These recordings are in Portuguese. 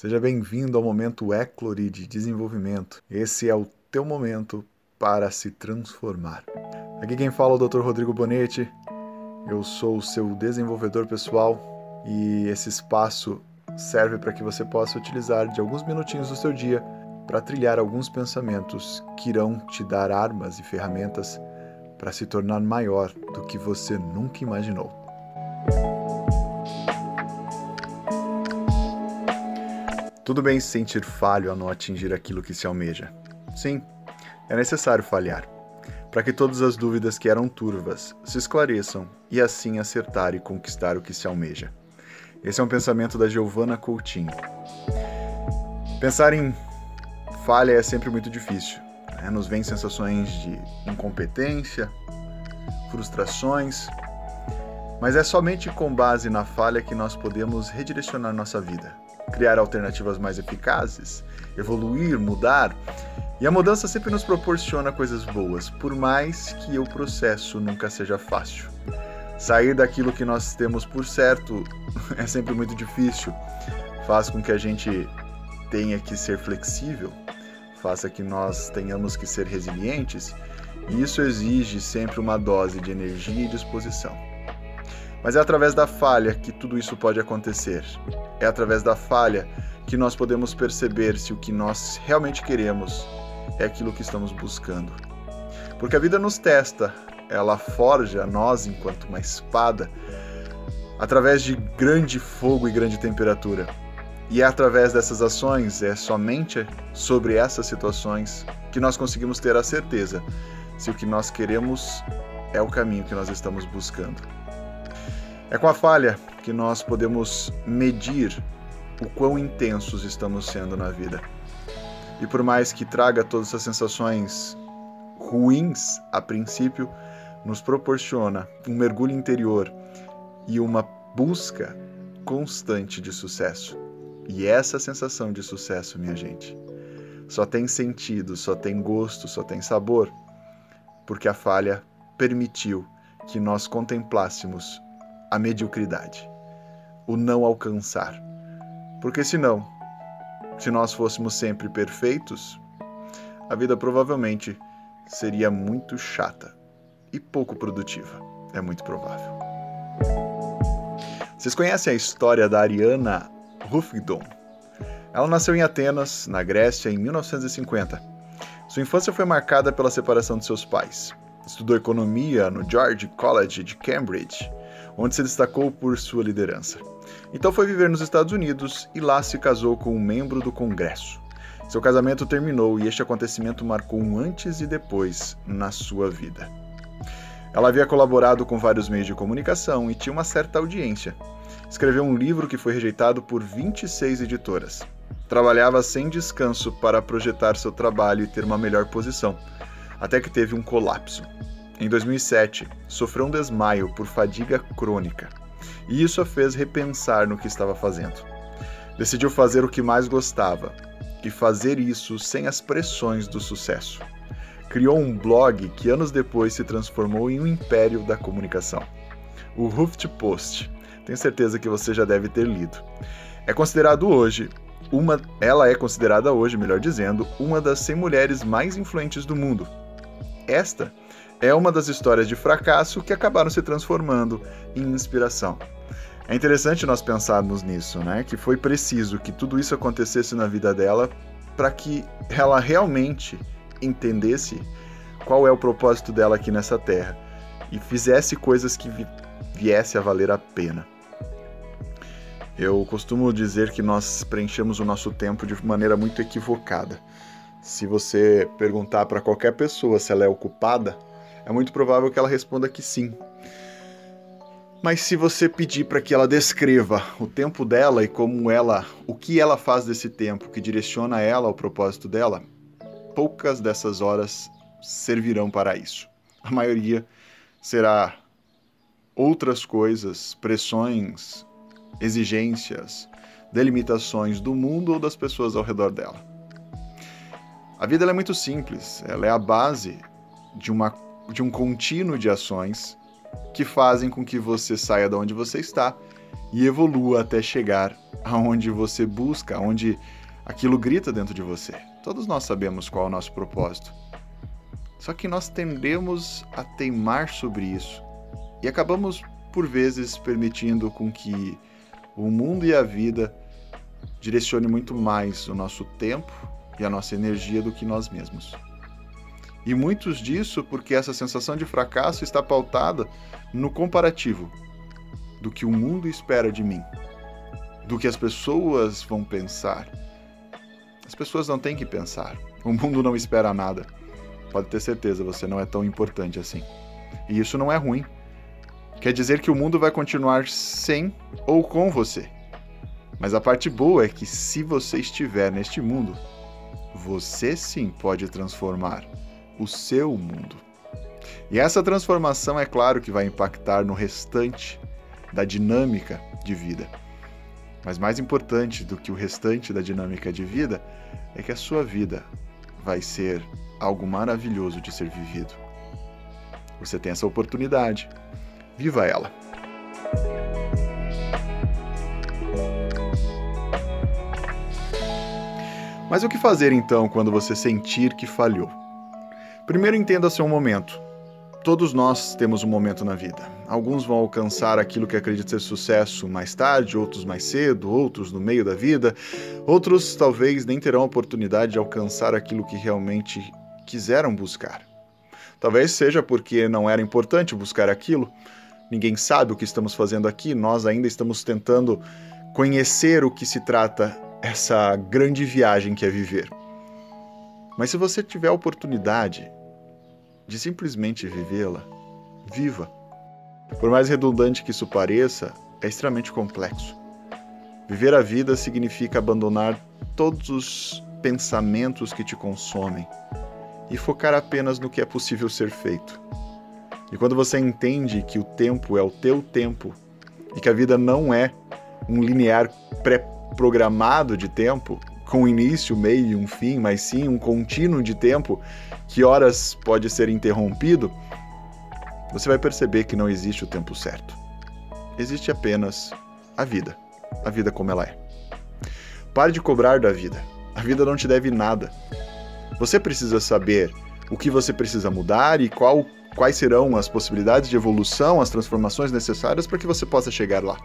Seja bem-vindo ao momento Eclore de desenvolvimento. Esse é o teu momento para se transformar. Aqui quem fala é o Dr. Rodrigo Bonetti. Eu sou o seu desenvolvedor pessoal e esse espaço serve para que você possa utilizar de alguns minutinhos do seu dia para trilhar alguns pensamentos que irão te dar armas e ferramentas para se tornar maior do que você nunca imaginou. Tudo bem se sentir falho ao não atingir aquilo que se almeja. Sim, é necessário falhar, para que todas as dúvidas que eram turvas se esclareçam e assim acertar e conquistar o que se almeja. Esse é um pensamento da Giovanna Coutinho. Pensar em falha é sempre muito difícil. Né? Nos vêm sensações de incompetência, frustrações, mas é somente com base na falha que nós podemos redirecionar nossa vida criar alternativas mais eficazes, evoluir, mudar. E a mudança sempre nos proporciona coisas boas, por mais que o processo nunca seja fácil. Sair daquilo que nós temos por certo é sempre muito difícil, faz com que a gente tenha que ser flexível, faça que nós tenhamos que ser resilientes, e isso exige sempre uma dose de energia e disposição. Mas é através da falha que tudo isso pode acontecer. É através da falha que nós podemos perceber se o que nós realmente queremos é aquilo que estamos buscando. Porque a vida nos testa, ela forja nós enquanto uma espada através de grande fogo e grande temperatura. E é através dessas ações, é somente sobre essas situações que nós conseguimos ter a certeza se o que nós queremos é o caminho que nós estamos buscando. É com a falha que nós podemos medir o quão intensos estamos sendo na vida. E por mais que traga todas essas sensações ruins a princípio, nos proporciona um mergulho interior e uma busca constante de sucesso. E essa sensação de sucesso, minha gente, só tem sentido, só tem gosto, só tem sabor, porque a falha permitiu que nós contemplássemos a mediocridade, o não alcançar. Porque senão, se nós fôssemos sempre perfeitos, a vida provavelmente seria muito chata e pouco produtiva. É muito provável. Vocês conhecem a história da Ariana Rufidon? Ela nasceu em Atenas, na Grécia, em 1950. Sua infância foi marcada pela separação de seus pais. Estudou economia no George College de Cambridge onde se destacou por sua liderança. Então foi viver nos Estados Unidos e lá se casou com um membro do Congresso. Seu casamento terminou e este acontecimento marcou um antes e depois na sua vida. Ela havia colaborado com vários meios de comunicação e tinha uma certa audiência. Escreveu um livro que foi rejeitado por 26 editoras. Trabalhava sem descanso para projetar seu trabalho e ter uma melhor posição, até que teve um colapso. Em 2007, sofreu um desmaio por fadiga crônica, e isso a fez repensar no que estava fazendo. Decidiu fazer o que mais gostava, e fazer isso sem as pressões do sucesso. Criou um blog que anos depois se transformou em um império da comunicação. O Post. Tenho certeza que você já deve ter lido. É considerado hoje uma, ela é considerada hoje, melhor dizendo, uma das 100 mulheres mais influentes do mundo. Esta é uma das histórias de fracasso que acabaram se transformando em inspiração. É interessante nós pensarmos nisso, né? Que foi preciso que tudo isso acontecesse na vida dela para que ela realmente entendesse qual é o propósito dela aqui nessa terra e fizesse coisas que vi viesse a valer a pena. Eu costumo dizer que nós preenchemos o nosso tempo de maneira muito equivocada. Se você perguntar para qualquer pessoa se ela é ocupada, é muito provável que ela responda que sim. Mas se você pedir para que ela descreva o tempo dela e como ela, o que ela faz desse tempo que direciona ela ao propósito dela, poucas dessas horas servirão para isso. A maioria será outras coisas, pressões, exigências, delimitações do mundo ou das pessoas ao redor dela. A vida é muito simples, ela é a base de uma de um contínuo de ações que fazem com que você saia de onde você está e evolua até chegar aonde você busca, aonde aquilo grita dentro de você. Todos nós sabemos qual é o nosso propósito. Só que nós tendemos a teimar sobre isso e acabamos por vezes permitindo com que o mundo e a vida direcione muito mais o nosso tempo e a nossa energia do que nós mesmos. E muitos disso porque essa sensação de fracasso está pautada no comparativo do que o mundo espera de mim, do que as pessoas vão pensar. As pessoas não têm que pensar. O mundo não espera nada. Pode ter certeza, você não é tão importante assim. E isso não é ruim. Quer dizer que o mundo vai continuar sem ou com você. Mas a parte boa é que se você estiver neste mundo, você sim pode transformar o seu mundo. E essa transformação é claro que vai impactar no restante da dinâmica de vida. Mas mais importante do que o restante da dinâmica de vida é que a sua vida vai ser algo maravilhoso de ser vivido. Você tem essa oportunidade. Viva ela! Mas o que fazer então quando você sentir que falhou? Primeiro entenda seu momento. Todos nós temos um momento na vida. Alguns vão alcançar aquilo que acredita ser sucesso mais tarde, outros mais cedo, outros no meio da vida, outros talvez nem terão a oportunidade de alcançar aquilo que realmente quiseram buscar. Talvez seja porque não era importante buscar aquilo. Ninguém sabe o que estamos fazendo aqui, nós ainda estamos tentando conhecer o que se trata essa grande viagem que é viver. Mas se você tiver a oportunidade de simplesmente vivê-la, viva. Por mais redundante que isso pareça, é extremamente complexo. Viver a vida significa abandonar todos os pensamentos que te consomem e focar apenas no que é possível ser feito. E quando você entende que o tempo é o teu tempo e que a vida não é um linear pré-programado de tempo, com um início, meio e um fim, mas sim um contínuo de tempo que horas pode ser interrompido, você vai perceber que não existe o tempo certo. Existe apenas a vida, a vida como ela é. Pare de cobrar da vida. A vida não te deve nada. Você precisa saber o que você precisa mudar e qual, quais serão as possibilidades de evolução, as transformações necessárias para que você possa chegar lá.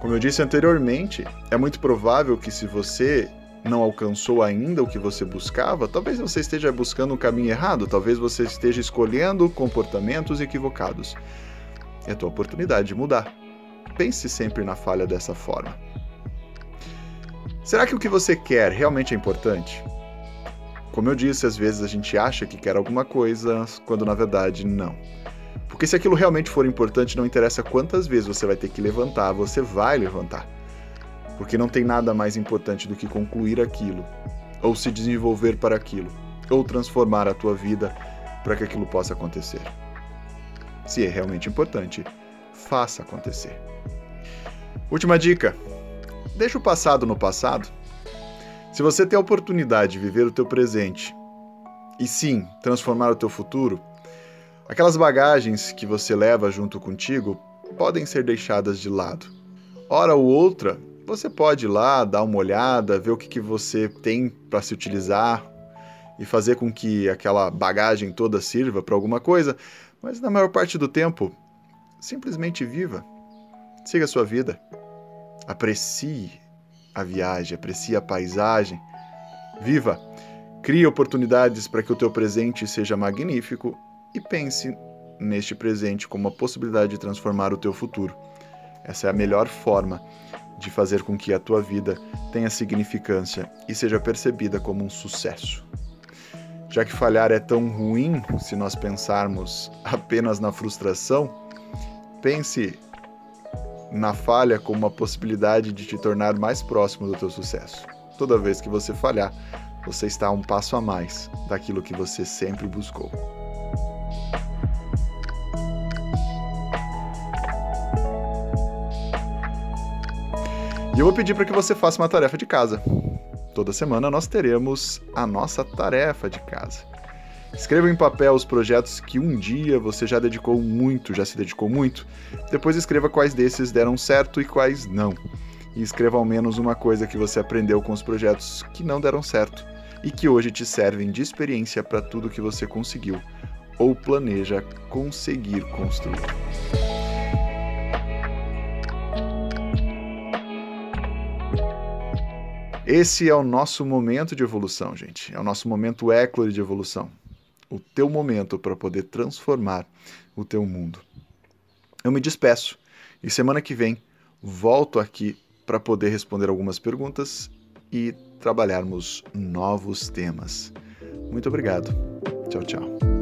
Como eu disse anteriormente, é muito provável que se você não alcançou ainda o que você buscava, talvez você esteja buscando um caminho errado, talvez você esteja escolhendo comportamentos equivocados. É a tua oportunidade de mudar. Pense sempre na falha dessa forma. Será que o que você quer realmente é importante? Como eu disse, às vezes a gente acha que quer alguma coisa, quando na verdade não. Porque se aquilo realmente for importante, não interessa quantas vezes você vai ter que levantar, você vai levantar porque não tem nada mais importante do que concluir aquilo, ou se desenvolver para aquilo, ou transformar a tua vida para que aquilo possa acontecer. Se é realmente importante, faça acontecer. Última dica: deixa o passado no passado. Se você tem a oportunidade de viver o teu presente e sim transformar o teu futuro, aquelas bagagens que você leva junto contigo podem ser deixadas de lado. Hora ou outra, você pode ir lá, dar uma olhada, ver o que, que você tem para se utilizar e fazer com que aquela bagagem toda sirva para alguma coisa, mas na maior parte do tempo, simplesmente viva. Siga a sua vida. Aprecie a viagem, aprecie a paisagem. Viva! Crie oportunidades para que o teu presente seja magnífico e pense neste presente como a possibilidade de transformar o teu futuro. Essa é a melhor forma de fazer com que a tua vida tenha significância e seja percebida como um sucesso. Já que falhar é tão ruim se nós pensarmos apenas na frustração, pense na falha como uma possibilidade de te tornar mais próximo do teu sucesso. Toda vez que você falhar, você está um passo a mais daquilo que você sempre buscou. Eu vou pedir para que você faça uma tarefa de casa. Toda semana nós teremos a nossa tarefa de casa. Escreva em papel os projetos que um dia você já dedicou muito, já se dedicou muito. Depois escreva quais desses deram certo e quais não. E escreva ao menos uma coisa que você aprendeu com os projetos que não deram certo e que hoje te servem de experiência para tudo que você conseguiu ou planeja conseguir construir. Esse é o nosso momento de evolução, gente. É o nosso momento éclore de evolução o teu momento para poder transformar o teu mundo. Eu me despeço e semana que vem volto aqui para poder responder algumas perguntas e trabalharmos novos temas. Muito obrigado. Tchau, tchau.